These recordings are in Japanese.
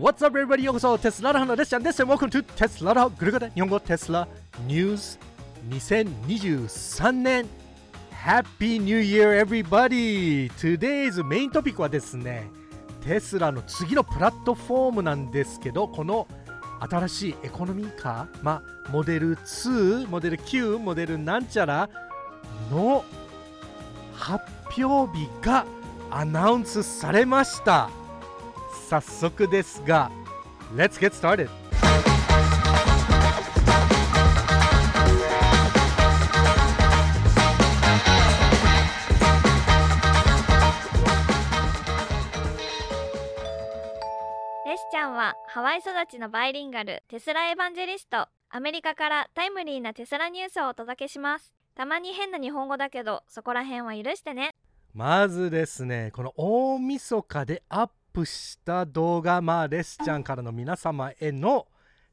What's up everybody? ようこそテスラの花ですです。Welcome to テスラのぐるぐる日本語テスラニュース2023年。Happy New Year everybody! Today's メイントピックはですねテスラの次のプラットフォームなんですけどこの新しいエコノミーカー、まあ、モデル2、モデル9、モデルなんちゃらの発表日がアナウンスされました。早速ですが Let's get started! レスちゃんはハワイ育ちのバイリンガルテスラエヴァンジェリストアメリカからタイムリーなテスラニュースをお届けしますたまに変な日本語だけどそこら辺は許してねまずですねこの大晦日でアッップした動画まあレスちゃんからの皆様への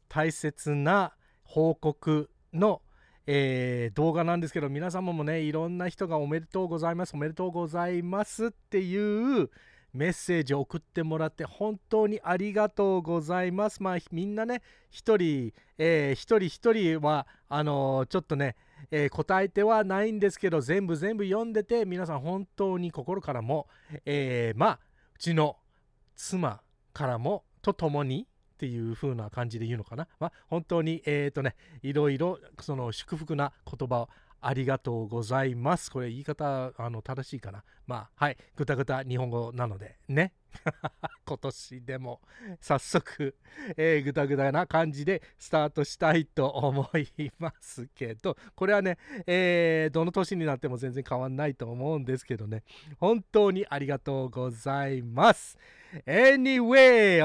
大切な報告の、えー動画なんですけど皆様もねいろんな人がおめでとうございますおめでとうございますっていうメッセージを送ってもらって本当にありがとうございます。まあみんなね一人、えー一人一人はあのーちょっとねえー答えてはないんですけど全部全部読んでて皆さん本当に心からも、えーまあうちの妻からもと共にっていう風な感じで言うのかな、まあ、本当にえっ、とねいろいろその祝福な言葉をありがとうございます。これ言い方あの正しいかな。まあはい、ぐたぐた日本語なのでね。今年でも早速、えー、ぐたぐたな感じでスタートしたいと思いますけど、これはね、えーどの年になっても全然変わんないと思うんですけどね、本当にありがとうございます。Anyway,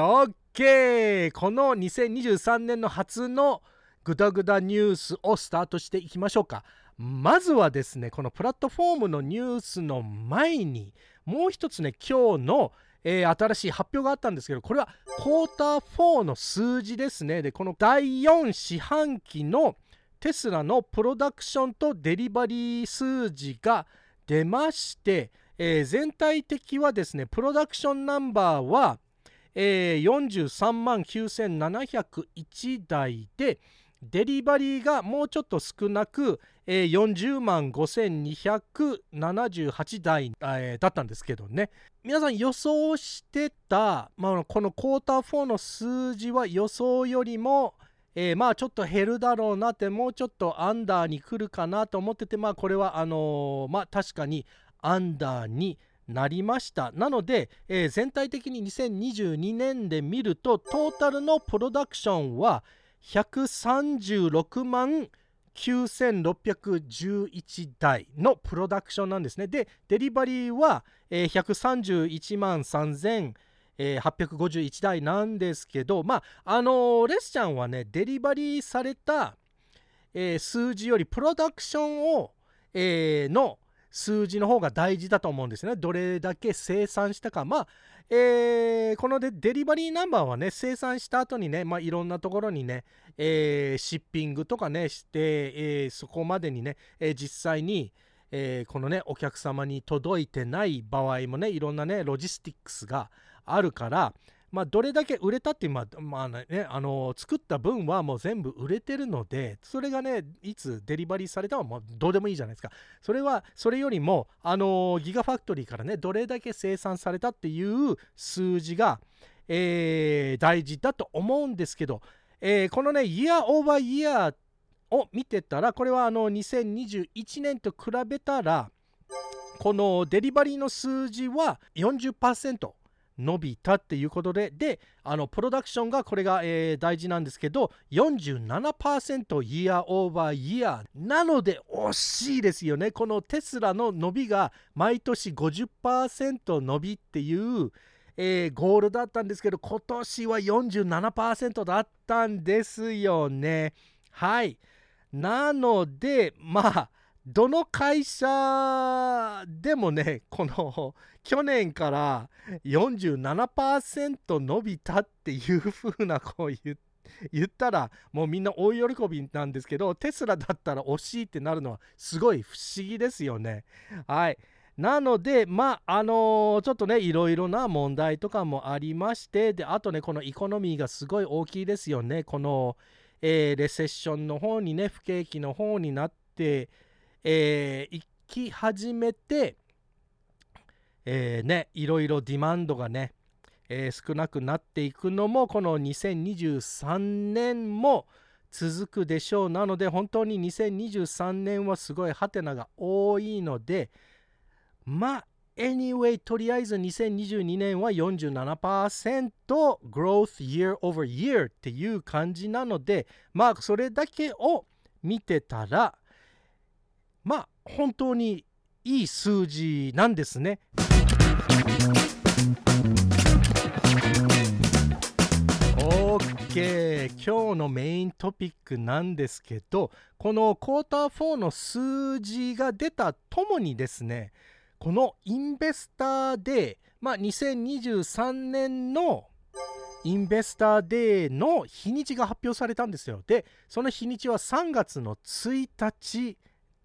OK! この2023年の初のグダグダニュースをスタートしていきましょうか。まずはですね、このプラットフォームのニュースの前に、もう一つね、今日の、えー新しい発表があったんですけど、これはクォーター4の数字ですね。で、この第4四半期のテスラのプロダクションとデリバリー数字が出まして、えー全体的はですね、プロダクションナンバーは、えー43万9701台で、デリバリーがもうちょっと少なく、えー40万5278台、えーだったんですけどね。皆さん予想してた、まあ、このクォーター4の数字は予想よりも、えーまあちょっと減るだろうなってもうちょっとアンダーに来るかなと思っててまあこれはあのーまあ確かにアンダーになりましたなので、えー全体的に2022年で見るとトータルのプロダクションは136万9611台のプロダクションなんですね。で、デリバリーは、えー131万3851台なんですけど、まあ、あのーレスちゃんはね、デリバリーされた、えー数字よりプロダクションを、えーの数字の方が大事だと思うんですね。どれだけ生産したか。まあ、えーこのデリバリーナンバーはね、生産した後にね、まあ、いろんなところにね、えーシッピングとかね、して、えーそこまでにね、えー実際に、えーこのね、お客様に届いてない場合もね、いろんなね、ロジスティックスがあるから、まあ、どれだけ売れたって、まあ、まあね、あの作った分はもう全部売れてるので、それがね、いつデリバリーされたのはもうどうでもいいじゃないですか。それは、それよりも、あのギガファクトリーからね、どれだけ生産されたっていう数字が、えー大事だと思うんですけど、えーこのね、イヤーオーバーイヤーを見てたら、これはあの2021年と比べたら、このデリバリーの数字は40%伸びたっていうことで、で、あのプロダクションがこれが、えー大事なんですけど、47%イヤーオーバーイヤーなので惜しいですよね。このテスラの伸びが毎年50%伸びっていう、えーゴールだったんですけど、今年は47%だったんですよね。はい。なので、まあ、どの会社でもね、この去年から47%伸びたっていう風なこう言言ったらもうみんな大喜びなんですけどテスラだったら惜しいってなるのはすごい不思議ですよね。はい。なので、まあ、あのーちょっとね、いろいろな問題とかもありまして、で、あとね、このエコノミーがすごい大きいですよね。この、えーレセッションの方にね、不景気の方になって、えー行き始めて、えーね、いろいろディマンドがね、えー少なくなっていくのも、この2023年も続くでしょう。なので、本当に2023年はすごいハテナが多いので、まあ、anyway、とりあえず2022年は47% growth year over year っていう感じなので、まあ、それだけを見てたら、まあ、本当にいい数字なんですね。OK 今日のメイントピックなんですけどこのクォーター4の数字が出たともにですねこのインベスターデー、まあ、2023年のインベスターデーの日にちが発表されたんですよ。で、その日にちは3月の1日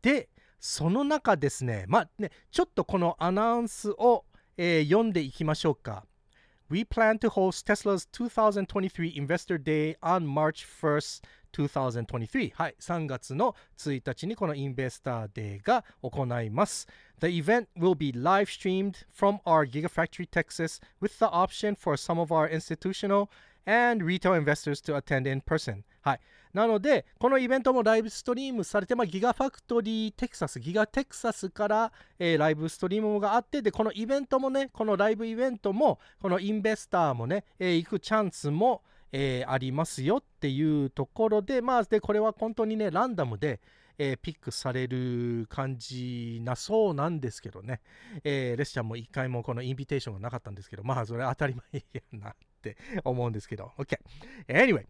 で、その中ですね、まあね、ちょっとこのアナウンスを、えー読んでいきましょうか。We plan to host Tesla's 2023 Investor Day on March 1st, 2023. はい、3月の1日にこのインベスターデーが行います。The event will be live streamed from our Gigafactory Texas with the option for some of our institutional and retail investors to attend in person. はい。なので、このイベントもライブストリームされて、まあ、ギガファクトリーテキサス、ギガテキサスから、えーライブストリームがあって、で、このイベントもね、このライブイベントも、このインベスターもね、えー行くチャンスも、えーありますよっていうところで、まあ、で、これは本当にね、ランダムで、えーピックされる感じなそうなんですけどね、えーレスちゃんも一回もこのインビテーションがなかったんですけど、まあ、それ当たり前やなって思うんですけど、OK。Anyway,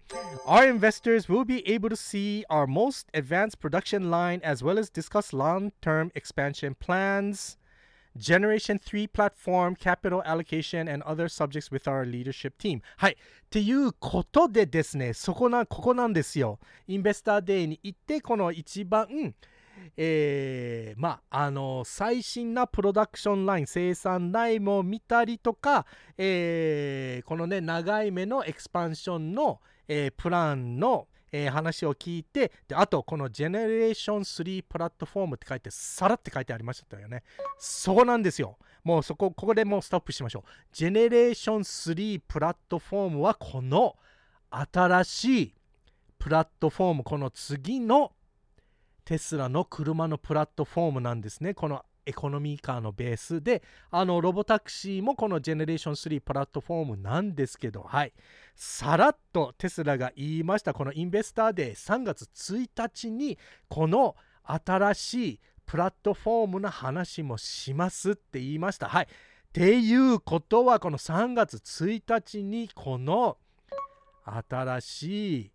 our investors will be able to see our most advanced production line as well as discuss long term expansion plans. Generation 3 platform, capital allocation, and other subjects with our leadership team. はい。っていうことでですね、そこな、ここなんですよ。インベスターデーに行って、この一番、 えーまあ、あの、最新なプロダクションライン、生産ラインも見たりとか、えーこのね、長い目の expansion の、えプランの、え話を聞いてであとこのジェネレーション3プラットフォームって書いてさらって書いてありましたよね。そこなんですよ。もうそこここでもうストップしましょう。ジェネレーション3プラットフォームはこの新しいプラットフォームこの次のテスラの車のプラットフォームなんですね。このエコノミーカーのベースであのロボタクシーもこのジェネレーション3プラットフォームなんですけどはい。さらっとテスラが言いました。このインベスターデー3月1日にこの新しいプラットフォームの話もしますって言いました。はい。っていうことはこの3月1日にこの新しい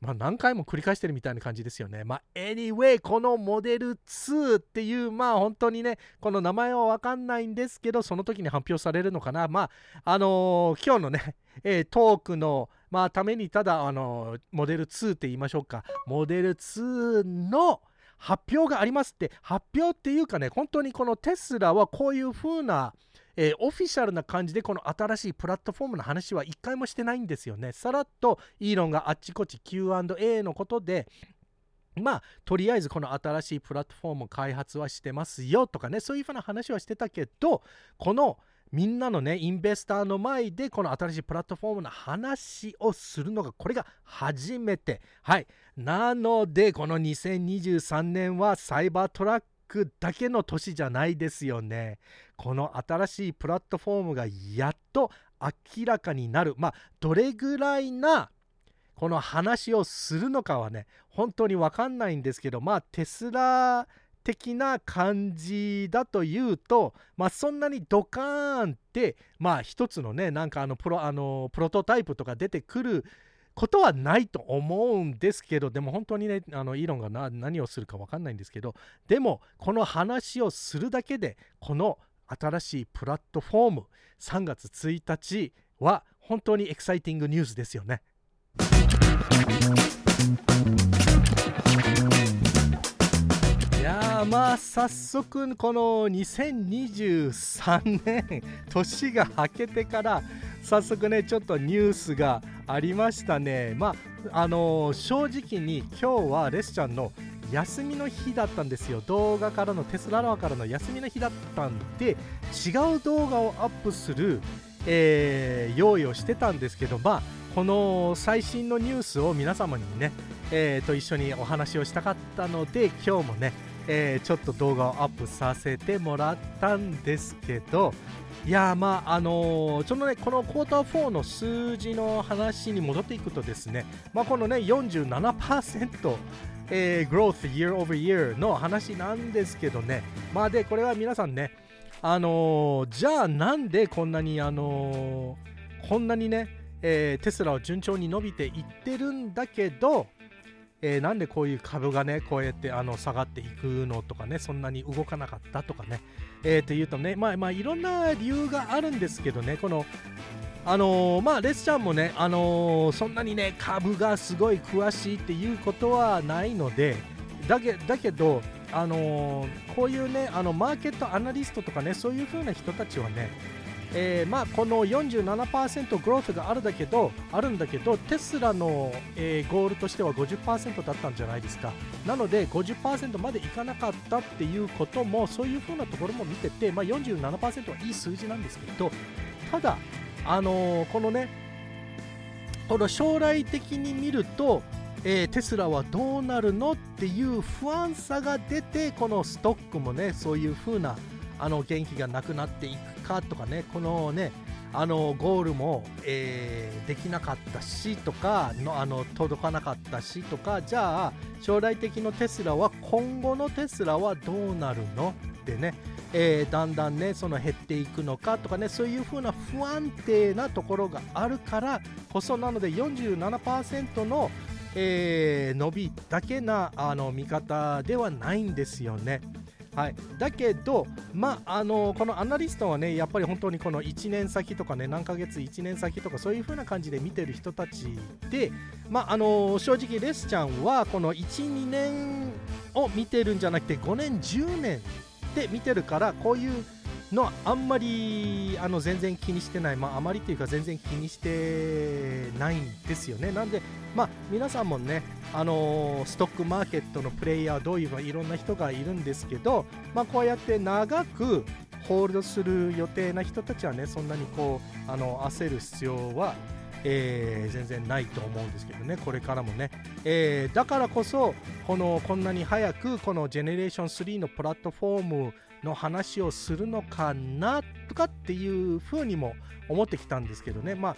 まあ何回も繰り返してるみたいな感じですよね。まあ anyway このモデル2っていうまあ本当にねこの名前はわかんないんですけどその時に発表されるのかな。まああのー今日のね、えートークのまあためにただあのーモデル2って言いましょうか。モデル2の発表がありますって発表っていうかね本当にこのテスラはこういう風なえーオフィシャルな感じでこの新しいプラットフォームの話は一回もしてないんですよね。さらっとイーロンがあっちこっち Q&A のことでまあとりあえずこの新しいプラットフォーム開発はしてますよとかねそういうふうな話はしてたけどこのみんなのねインベスターの前でこの新しいプラットフォームの話をするのがこれが初めてはいなのでこの2023年はサイバートラックだけの年じゃないですよね。この新しいプラットフォームがやっと明らかになる。まあどれぐらいなこの話をするのかはね本当に分かんないんですけどまあテスラ的な感じだというとまあそんなにドカーンってまあ一つのねなんかあのプロあのプロトタイプとか出てくることはないと思うんですけどでも本当にねあのイーロンがな何をするか分かんないんですけどでもこの話をするだけでこの新しいプラットフォーム3月1日は本当にエキサイティングニュースですよね。いやまあ早速この2023年年が明けてから早速ねちょっとニュースがありましたね。まああのー、正直に今日はレスちゃんの休みの日だったんですよ。動画からのテスララワからの休みの日だったんで違う動画をアップする、えー、用意をしてたんですけどまあこの最新のニュースを皆様にね、えー、と一緒にお話をしたかったので今日もね、えー、ちょっと動画をアップさせてもらったんですけどいやまああのー、ちょっとねこのクォーター4の数字の話に戻っていくとですね、まあ、このね47%えー、growth year over year の話なんですけどね、まあで、これは皆さんね、あのー、じゃあなんでこんなに、あのー、こんなにね、えー、テスラは順調に伸びていってるんだけど、えー、なんでこういう株がね、こうやってあの下がっていくのとかね、そんなに動かなかったとかね、えー、というとね、まあまあいろんな理由があるんですけどね、このあのー、まあレスちゃんもね、あのー、そんなにね株がすごい詳しいっていうことはないのでだけだけど、あの、こういうねあのマーケットアナリストとかねそういう風な人たちはね、えまあ、この47%グロースがあるだけどあるんだけどテスラの、えゴールとしては50%だったんじゃないですか。なので50%までいかなかったっていうこともそういう風なところも見てて、まあ、47%はいい数字なんですけどただあのー、このねこの将来的に見ると、えー、テスラはどうなるのっていう不安さが出てこのストックもねそういう風なあの元気がなくなっていくかとかねこのねあのゴールも、えー、できなかったしとかのあの届かなかったしとかじゃあ将来的のテスラは今後のテスラはどうなるのってねえー、だんだんねその減っていくのかとかねそういう風な不安定なところがあるからこそなので47%の、えー、伸びだけなあの見方ではないんですよね。はい、だけど、まあ、のこのアナリストはねやっぱり本当にこの1年先とかね何ヶ月1年先とかそういう風な感じで見てる人たちで、まあ、の正直レスちゃんはこの12年を見てるんじゃなくて5年10年で見てるからこういうのあんまりあの全然気にしてない、まあ、あまりというか全然気にしてないんですよね。なんで、まあ、皆さんもね、あのー、ストックマーケットのプレイヤー、どういういろんな人がいるんですけど、まあ、こうやって長くホールドする予定な人たちはね、そんなにこうあの焦る必要はえー、全然ないと思うんですけどね、これからもね。えー、だからこそ、このこんなに早くこのジェネレーション3のプラットフォームの話をするのかなとかっていうふうにも思ってきたんですけどね、まあ、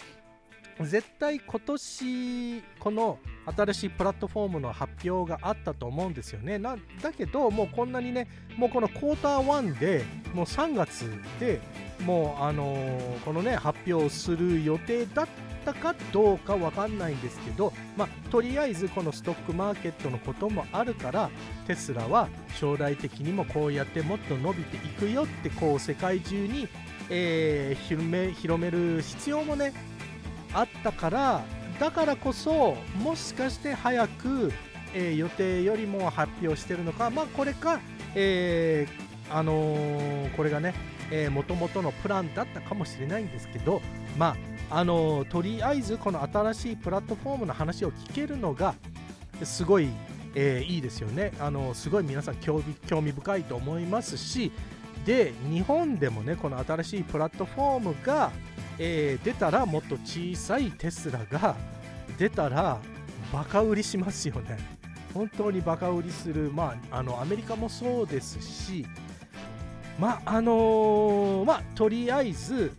絶対今年この新しいプラットフォームの発表があったと思うんですよね。なだけど、もうこんなにね、もうこのクォーター1でもう3月でもうあのー、このね発表する予定だったかどうかわかんないんですけど、まあ、とりあえずこのストックマーケットのこともあるからテスラは将来的にもこうやってもっと伸びていくよってこう世界中に、えー、広め広める必要もねあったからだからこそもしかして早く、えー、予定よりも発表してるのかまあこれか、えー、あのー、これがねもともとのプランだったかもしれないんですけど、まあ、あのとりあえずこの新しいプラットフォームの話を聞けるのがすごい、えー、いいですよね。あのすごい皆さん興味興味深いと思いますしで日本でもねこの新しいプラットフォームが、えー、出たらもっと小さいテスラが出たらバカ売りしますよね。本当にバカ売りする、まあ、あのアメリカもそうですしまああのー、まあとりあえず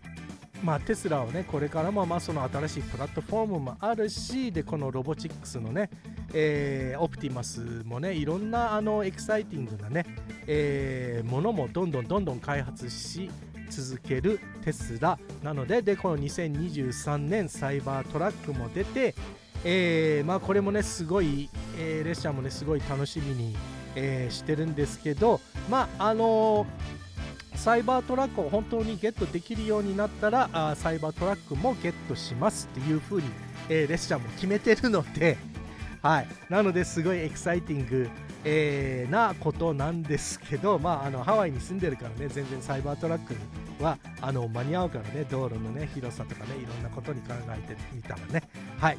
まあ、テスラはねこれからもまあその新しいプラットフォームもあるしでこのロボチックスのね、えー、オプティマスもねいろんなあのエキサイティングなね、えー、ものもどんどんどんどん開発し続けるテスラなのででこの2023年サイバートラックも出て、えー、まあこれもねすごい、えー、列車もねすごい楽しみに、えー、してるんですけどまああのーサイバートラックを本当にゲットできるようになったらあサイバートラックもゲットしますっていう風に、えー、レスチャーも決めてるので、はい、なのですごいエキサイティングえーなことなんですけど、まあ、あのハワイに住んでるからね全然サイバートラックはあの間に合うからね道路のね広さとかねいろんなことに考えてみたらね。はい。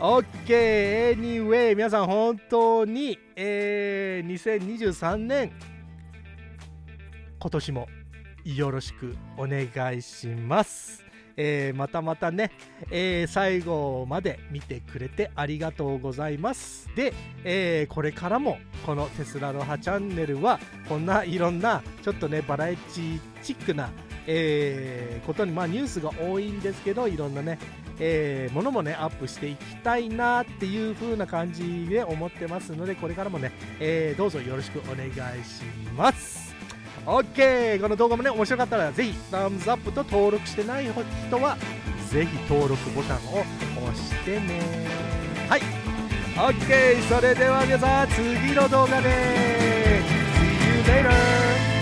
OK anyway 皆さん本当に、えー2023年今年もよろしくお願いします。えーまたまたね、えー最後まで見てくれてありがとうございます。で、えーこれからもこのテスラロハチャンネルはこんないろんなちょっとねバラエティチックな、えことにまあニュースが多いんですけどいろんなねえものもねアップしていきたいなっていう風な感じで思ってますのでこれからもね、えどうぞよろしくお願いします OK この動画もね面白かったらぜひタムズアップと登録してない人はぜひ登録ボタンを押してね。はい。OK それでは皆さん次の動画で See you later